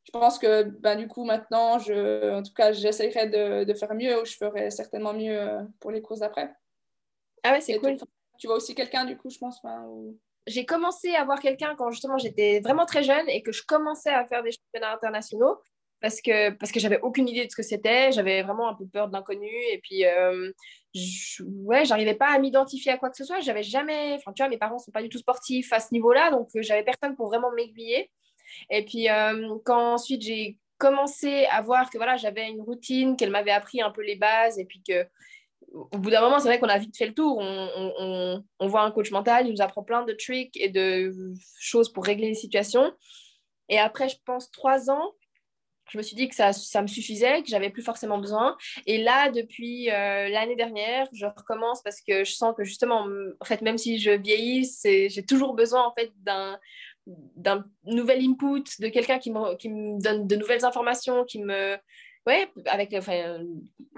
je pense que ben, du coup, maintenant, je, en tout cas, j'essaierai de, de, faire mieux ou je ferai certainement mieux euh, pour les courses d'après.
Ah ouais, c'est cool.
Tu, vois aussi quelqu'un, du coup, je pense
J'ai commencé à voir quelqu'un quand justement j'étais vraiment très jeune et que je commençais à faire des championnats internationaux parce que, parce que j'avais aucune idée de ce que c'était. J'avais vraiment un peu peur de l'inconnu et puis, euh, je, ouais, j'arrivais pas à m'identifier à quoi que ce soit. J'avais jamais, enfin, tu vois, mes parents sont pas du tout sportifs à ce niveau-là, donc euh, j'avais personne pour vraiment m'aiguiller. Et puis, euh, quand ensuite j'ai commencé à voir que voilà, j'avais une routine, qu'elle m'avait appris un peu les bases, et puis que au bout d'un moment, c'est vrai qu'on a vite fait le tour. On, on, voit un coach mental, il nous apprend plein de tricks et de choses pour régler les situations. Et après, je pense, trois ans, je me suis dit que ça, ça me suffisait, que j'avais plus forcément besoin. Et là, depuis euh, l'année dernière, je recommence parce que je sens que justement, en fait, même si je vieillis, j'ai toujours besoin en fait d'un d'un nouvel input, de quelqu'un qui me, qui me donne de nouvelles informations, qui me, ouais, avec enfin,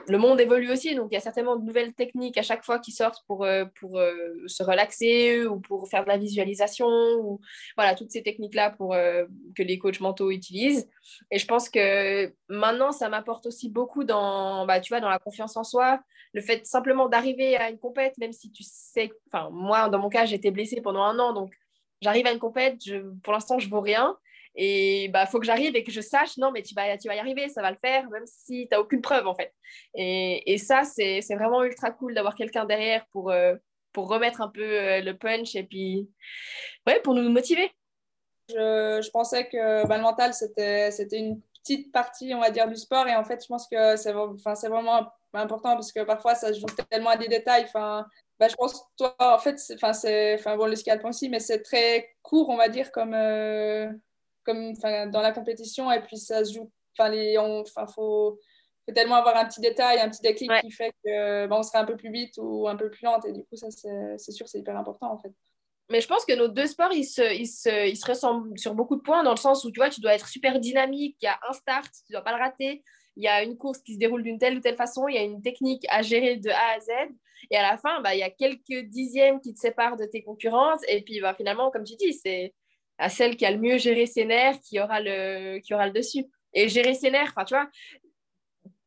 le monde évolue aussi, donc il y a certainement de nouvelles techniques à chaque fois qui sortent pour, euh, pour euh, se relaxer ou pour faire de la visualisation ou voilà toutes ces techniques là pour euh, que les coachs mentaux utilisent. Et je pense que maintenant ça m'apporte aussi beaucoup dans bah, tu vois dans la confiance en soi, le fait simplement d'arriver à une compète, même si tu sais, enfin moi dans mon cas j'étais blessée pendant un an, donc j'arrive à une compète, je, pour l'instant je vaux rien et bah, faut que j'arrive et que je sache, non, mais tu vas, tu vas y arriver, ça va le faire, même si tu n'as aucune preuve, en fait. Et, et ça, c'est vraiment ultra cool d'avoir quelqu'un derrière pour, euh, pour remettre un peu euh, le punch et puis, ouais, pour nous motiver.
Je, je pensais que bah, le mental, c'était une petite partie, on va dire, du sport. Et en fait, je pense que c'est vraiment important parce que parfois, ça se joue tellement à des détails. Bah, je pense, toi, en fait, enfin, c'est, enfin, bon, le ski aussi, mais c'est très court, on va dire, comme, euh, comme dans la compétition. Et puis ça se joue enfin les enfin faut, faut tellement avoir un petit détail un petit déclic qui fait que bah, on serait un peu plus vite ou un peu plus lente. Et du coup ça c'est sûr c'est hyper important en fait.
Mais je pense que nos deux sports, ils se, ils, se, ils se ressemblent sur beaucoup de points, dans le sens où tu vois, tu dois être super dynamique, il y a un start, tu ne dois pas le rater, il y a une course qui se déroule d'une telle ou telle façon, il y a une technique à gérer de A à Z, et à la fin, bah, il y a quelques dixièmes qui te séparent de tes concurrentes, et puis bah, finalement, comme tu dis, c'est à celle qui a le mieux géré ses nerfs qui aura le, qui aura le dessus. Et gérer ses nerfs, tu vois,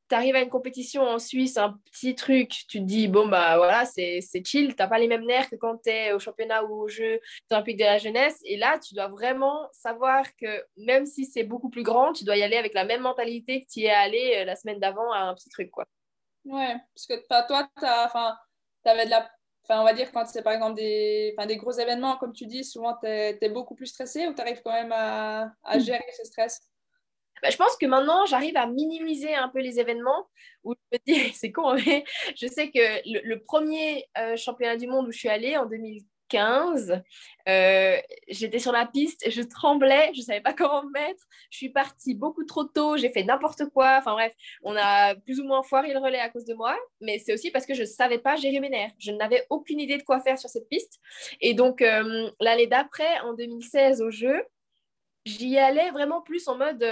tu arrives à une compétition en Suisse, un petit truc, tu te dis, bon, bah voilà, c'est chill, tu n'as pas les mêmes nerfs que quand tu es au championnat ou aux Jeux olympiques de la jeunesse. Et là, tu dois vraiment savoir que même si c'est beaucoup plus grand, tu dois y aller avec la même mentalité que tu y es allé euh, la semaine d'avant à un petit truc, quoi.
Ouais, parce que toi, tu avais de la on va dire quand c'est par exemple des, des gros événements, comme tu dis, souvent tu es, beaucoup plus stressé ou tu arrives quand même à, hmm. gérer ce stress?
Bah, je pense que maintenant, j'arrive à minimiser un peu les événements où je me dis, *laughs* c'est con, mais je sais que le, premier euh, championnat du monde où je suis allée en 2000, 15. Euh, j'étais sur la piste, je tremblais, je ne savais pas comment me mettre. Je suis partie beaucoup trop tôt, j'ai fait n'importe quoi. Enfin bref, on a plus ou moins foiré le relais à cause de moi, mais c'est aussi parce que je ne savais pas gérer mes nerfs. Je n'avais aucune idée de quoi faire sur cette piste. Et donc, euh, l'année d'après, en 2016, au jeu, j'y allais vraiment plus en mode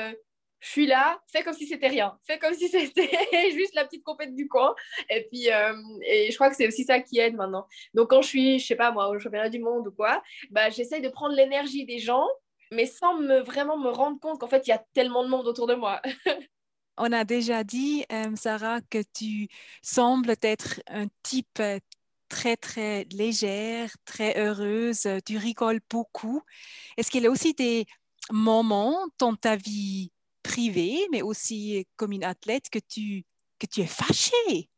je suis là, fais comme si c'était rien, fais comme si *laughs* c'était juste la petite compète du coin. Et puis, euh, et je crois que c'est aussi ça qui aide maintenant. Donc, quand je suis, je sais pas moi, au championnat du monde ou quoi, bah, j'essaye de prendre l'énergie des gens, mais sans me, vraiment me rendre compte qu'en fait, il y a tellement de monde autour de moi. *laughs*
On a déjà dit, euh, Sarah, que tu sembles être un type très, très légère, très heureuse, tu rigoles beaucoup. Est-ce qu'il y a aussi des moments dans ta vie privée, mais aussi comme une athlète, que tu, que tu es fâchée.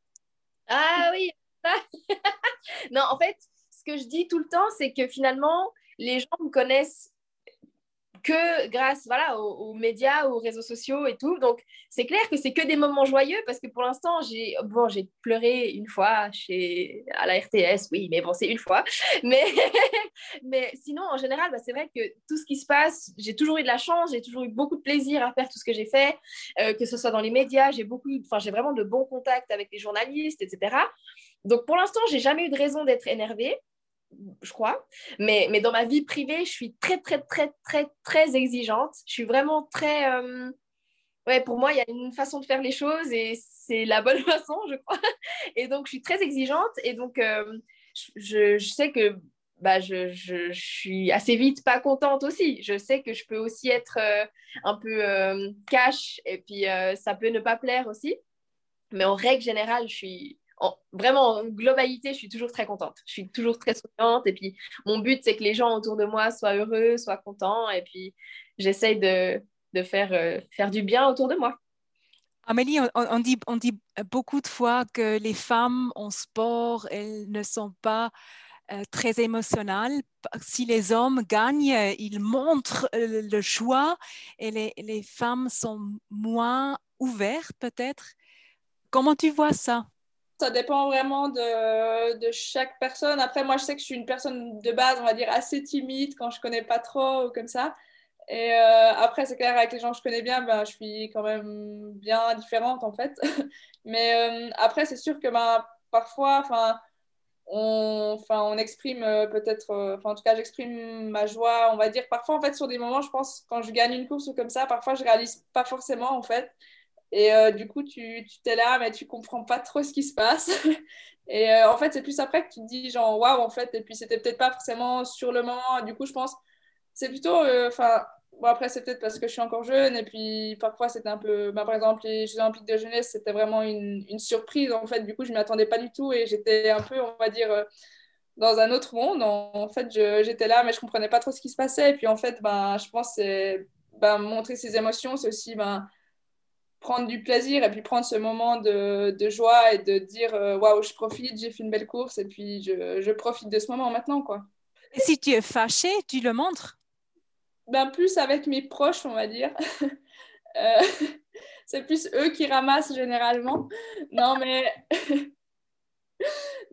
Ah oui, *laughs* non, en fait, ce que je dis tout le temps, c'est que finalement, les gens me connaissent que grâce voilà, aux, médias, aux réseaux sociaux et tout. Donc, c'est clair que c'est que des moments joyeux parce que pour l'instant, j'ai bon, pleuré une fois chez, à la RTS, oui, mais bon, c'est une fois. *laughs* Mais, mais sinon, en général, bah, c'est vrai que tout ce qui se passe, j'ai toujours eu de la chance, j'ai toujours eu beaucoup de plaisir à faire tout ce que j'ai fait, euh, que ce soit dans les médias, j'ai beaucoup, enfin, j'ai vraiment de bons contacts avec les journalistes, etc. Donc, pour l'instant, j'ai jamais eu de raison d'être énervée je crois. Mais, mais dans ma vie privée, je suis très, très, très, très, très exigeante. Je suis vraiment très... Euh, ouais, pour moi, il y a une façon de faire les choses et c'est la bonne *laughs* façon, je crois. Et donc, je suis très exigeante et donc, euh, je, sais que bah, je, je, je, suis assez vite pas contente aussi. Je sais que je peux aussi être euh, un peu cash et puis ça peut ne pas plaire aussi. Mais en règle générale, je suis, vraiment, en globalité, je suis toujours très contente. Je suis toujours très souriante. Et puis, mon but, c'est que les gens autour de moi soient heureux, soient contents. Et puis, j'essaye de, de faire, euh, faire du bien autour de moi.
Amélie, on, dit, on dit beaucoup de fois que les femmes en sport, elles ne sont pas euh, très émotionnelles. Si les hommes gagnent, ils montrent euh, le choix et les, les femmes sont moins ouvertes peut-être. Comment tu vois ça?
Ça dépend vraiment de, chaque personne. Après, moi, je sais que je suis une personne de base, on va dire, assez timide quand je connais pas trop ou comme ça. Et euh, après, c'est clair, avec les gens que je connais bien, ben, je suis quand même bien différente en fait. *laughs* Mais euh, après, c'est sûr que ben, parfois, enfin, on, enfin, on exprime euh, peut-être, enfin, en tout cas, j'exprime ma joie, on va dire. Parfois, en fait, sur des moments, je pense, quand je gagne une course ou comme ça, parfois, je réalise pas forcément, en fait. Et euh, du coup, tu t'es là, mais tu comprends pas trop ce qui se passe. *laughs* et en fait, c'est plus après que tu te dis, genre, waouh, en fait. Et puis, c'était peut-être pas forcément sur le moment. Du coup, je pense, c'est plutôt, enfin, Bon, après, c'est peut-être parce que je suis encore jeune et puis parfois c'était un peu. Bah, par exemple, les Jeux Olympiques de jeunesse, c'était vraiment une, une, surprise en fait. Du coup, je m'y attendais pas du tout et j'étais un peu, on va dire, euh, dans un autre monde. En, fait, j'étais là, mais je comprenais pas trop ce qui se passait. Et puis en fait, ben, je pense que ben, montrer ses émotions, c'est aussi ben, prendre du plaisir et puis prendre ce moment de, de joie et de dire euh, waouh, je profite, j'ai fait une belle course et puis je, je profite de ce moment maintenant. quoi.
Et si tu es fâché, tu le montres
ben, plus avec mes proches, on va dire. *laughs* Euh, *laughs* c'est plus eux qui ramassent généralement. Non, mais. *laughs*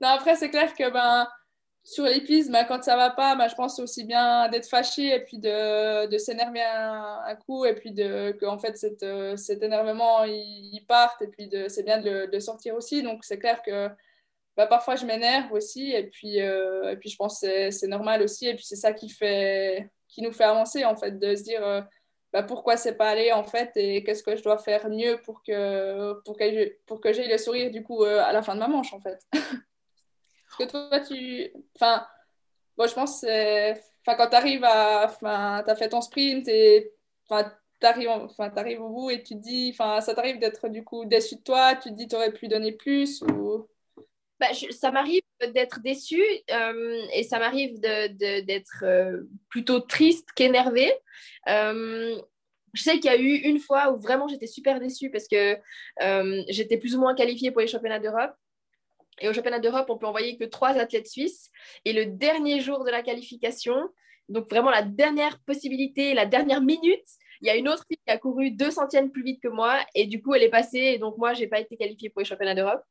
non, après, c'est clair que ben, sur les pistes, ben, quand ça va pas, ben, je pense aussi bien d'être fâché et puis de, de s'énerver un, coup et puis de, que en fait, cette, euh, cet énervement, il, parte et puis c'est bien de le sortir aussi. Donc, c'est clair que ben, parfois, je m'énerve aussi et puis, euh, et puis je pense que c'est normal aussi. Et puis, c'est ça qui fait qui nous fait avancer, en fait, de se dire euh, bah, pourquoi c'est pas allé, en fait, et qu'est-ce que je dois faire mieux pour que, pour que, pour que le sourire, du coup, euh, à la fin de ma manche, en fait. *laughs* Que toi, tu... Enfin, bon, je pense enfin, quand tu arrives à... Enfin, tu as fait ton sprint et... Enfin, t'arrives enfin, arrives au bout et tu te dis... Enfin, ça t'arrive d'être, du coup, déçu de toi, tu te dis, tu aurais pu donner plus ou...
Bah, ça m'arrive d'être déçue euh, et ça m'arrive d'être euh, plutôt triste qu'énervée. Euh, je sais qu'il y a eu une fois où vraiment j'étais super déçue parce que j'étais plus ou moins qualifiée pour les championnats d'Europe. Et au championnat d'Europe, on peut envoyer que trois athlètes suisses. Et le dernier jour de la qualification, donc vraiment la dernière possibilité, la dernière minute, il y a une autre fille qui a couru deux centièmes plus vite que moi et du coup elle est passée et donc moi j'ai pas été qualifiée pour les championnats d'Europe.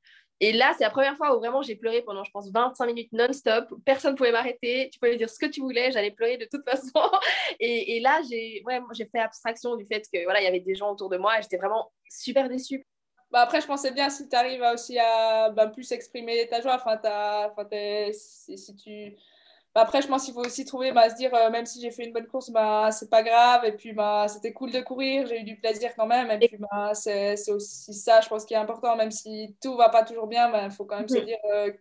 Et là, c'est la première fois où vraiment j'ai pleuré pendant, je pense, 25 minutes non-stop. Personne ne pouvait m'arrêter. Tu pouvais dire ce que tu voulais, j'allais pleurer de toute façon. *laughs* Et, là, j'ai ouais, fait abstraction du fait que voilà, il y avait des gens autour de moi et j'étais vraiment super déçue.
Bah après, je pensais bien si tu arrives aussi à bah, plus exprimer ta joie. Enfin, si, si tu bah, après, je pense qu'il faut aussi trouver, bah, se dire, euh, même si j'ai fait une bonne course, bah, c'est pas grave. Et puis, bah, c'était cool de courir, j'ai eu du plaisir quand même. Et puis, bah, c'est aussi ça, je pense, qui est important. Même si tout va pas toujours bien, il bah, faut quand même se dire euh,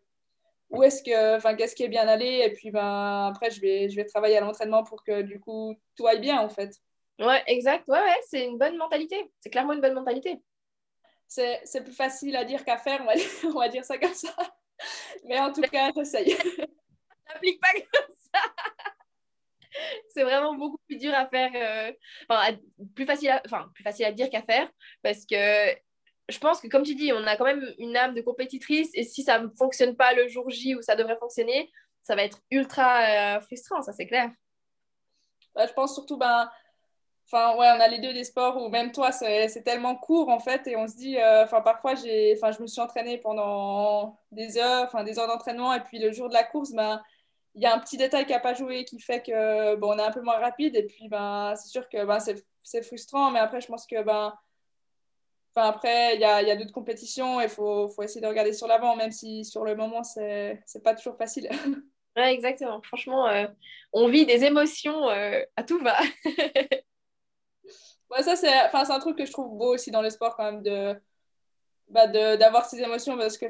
où est-ce que, enfin, qu'est-ce qui est bien allé. Et puis, bah, après, je vais, je vais travailler à l'entraînement pour que du coup, tout aille bien, en fait.
Ouais, exact. Ouais, ouais, c'est une bonne mentalité. C'est clairement une bonne mentalité.
C'est plus facile à dire qu'à faire, on va, dire, *laughs* on va dire ça comme ça. Mais en tout cas, j'essaye. *laughs*
n'applique pas comme ça. c'est vraiment beaucoup plus dur à faire, euh, enfin, plus, facile à, enfin, plus facile à dire qu'à faire, parce que je pense que, comme tu dis, on a quand même une âme de compétitrice, et si ça ne fonctionne pas le jour J où ça devrait fonctionner, ça va être ultra euh, frustrant, ça c'est clair.
Bah, je pense surtout, ben, Enfin, ouais, on a les deux des sports où même toi, c'est tellement court en fait, et on se dit, euh, parfois, enfin, je me suis entraînée pendant des heures, enfin, des heures d'entraînement, et puis le jour de la course, ben, il y a un petit détail qui n'a pas joué qui fait que bon, on est un peu moins rapide. Et puis, ben, c'est sûr que ben, c'est frustrant. Mais après, je pense que ben, enfin, après, il y a, y a d'autres compétitions et il faut, faut, essayer de regarder sur l'avant, même si sur le moment, c'est n'est pas toujours facile.
Ouais, exactement. Franchement, euh, on vit des émotions euh, à tout va. *laughs*
ça, c'est un truc que je trouve beau aussi dans le sport, quand même, de bah, d'avoir ces émotions parce que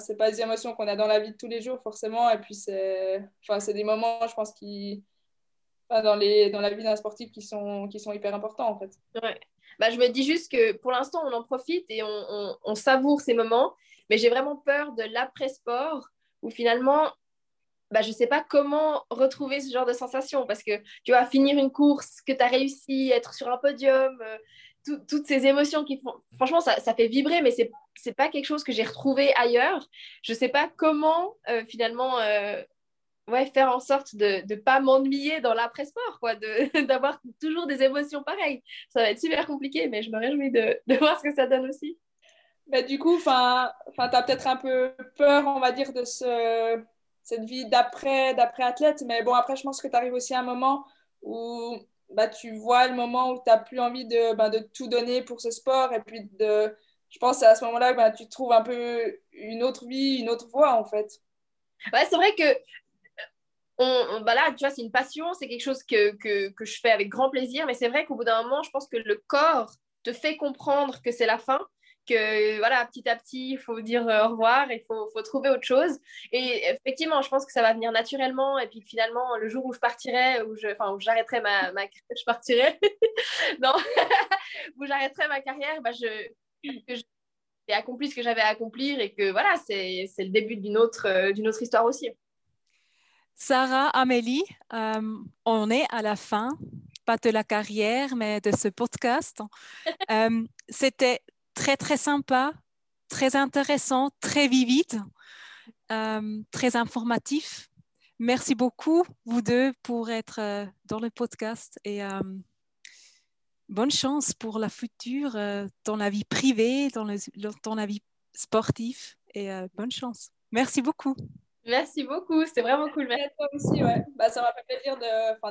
c'est pas des émotions qu'on a dans la vie de tous les jours forcément et puis c'est des moments je pense qui dans les dans la vie d'un sportif qui sont qui sont hyper importants en fait
ouais. bah, je me dis juste que pour l'instant on en profite et on, on, savoure ces moments mais j'ai vraiment peur de l'après sport où finalement bah, je sais pas comment retrouver ce genre de sensation parce que tu vas finir une course que tu as réussi être sur un podium euh, toutes ces émotions qui font. Franchement, ça, ça fait vibrer, mais c'est n'est pas quelque chose que j'ai retrouvé ailleurs. Je ne sais pas comment euh, finalement euh, ouais, faire en sorte de ne pas m'ennuyer dans l'après-sport, *laughs* d'avoir toujours des émotions pareilles. Ça va être super compliqué, mais je me réjouis de, de voir ce que ça donne aussi.
Bah, du coup, tu as peut-être un peu peur, on va dire, de ce, cette vie d'après-athlète, mais bon, après, je pense que tu arrives aussi à un moment où bah, tu vois le moment où tu n'as plus envie de, bah, de, tout donner pour ce sport. Et puis, de, je pense à ce moment-là, bah, tu trouves un peu une autre vie, une autre voie, en fait.
Ouais, c'est vrai que on, bah là, tu vois, c'est une passion, c'est quelque chose que, que, que, je fais avec grand plaisir, mais c'est vrai qu'au bout d'un moment, je pense que le corps te fait comprendre que c'est la fin, voilà, petit à petit, il faut dire au revoir, il faut, faut, trouver autre chose. Et effectivement, je pense que ça va venir naturellement, et puis finalement, le jour où je partirai, où j'arrêterai ma, *laughs* je partirai, *laughs* non, *laughs* où j'arrêterai ma carrière, bah, je, j'ai accompli ce que j'avais à accomplir et que voilà, c'est le début d'une autre, d'une autre histoire aussi.
Sarah, Amélie, euh, on est à la fin, pas de la carrière, mais de ce podcast. Euh, c'était très, très sympa, très intéressant, très vivide, euh, très informatif. Merci beaucoup, vous deux, pour être dans le podcast et bonne chance pour la future, dans la vie privée, dans, le, dans la vie sportive et bonne chance. Merci beaucoup.
Merci beaucoup, c'était vraiment cool.
Merci à toi aussi, ouais. Bah, ça m'a fait plaisir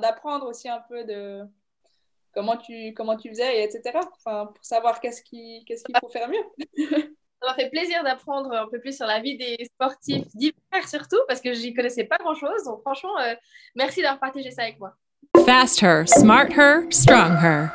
d'apprendre aussi un peu de comment tu, comment tu faisais, etc. Enfin, pour savoir qu'est-ce qu'il ce qu'il faut faire mieux.
ça m'a fait plaisir d'apprendre un peu plus sur la vie des sportifs d'hiver surtout, parce que j'y connaissais pas grand-chose. Donc franchement, euh, merci d'avoir partagé ça avec moi.
Fast her, smart her, strong her.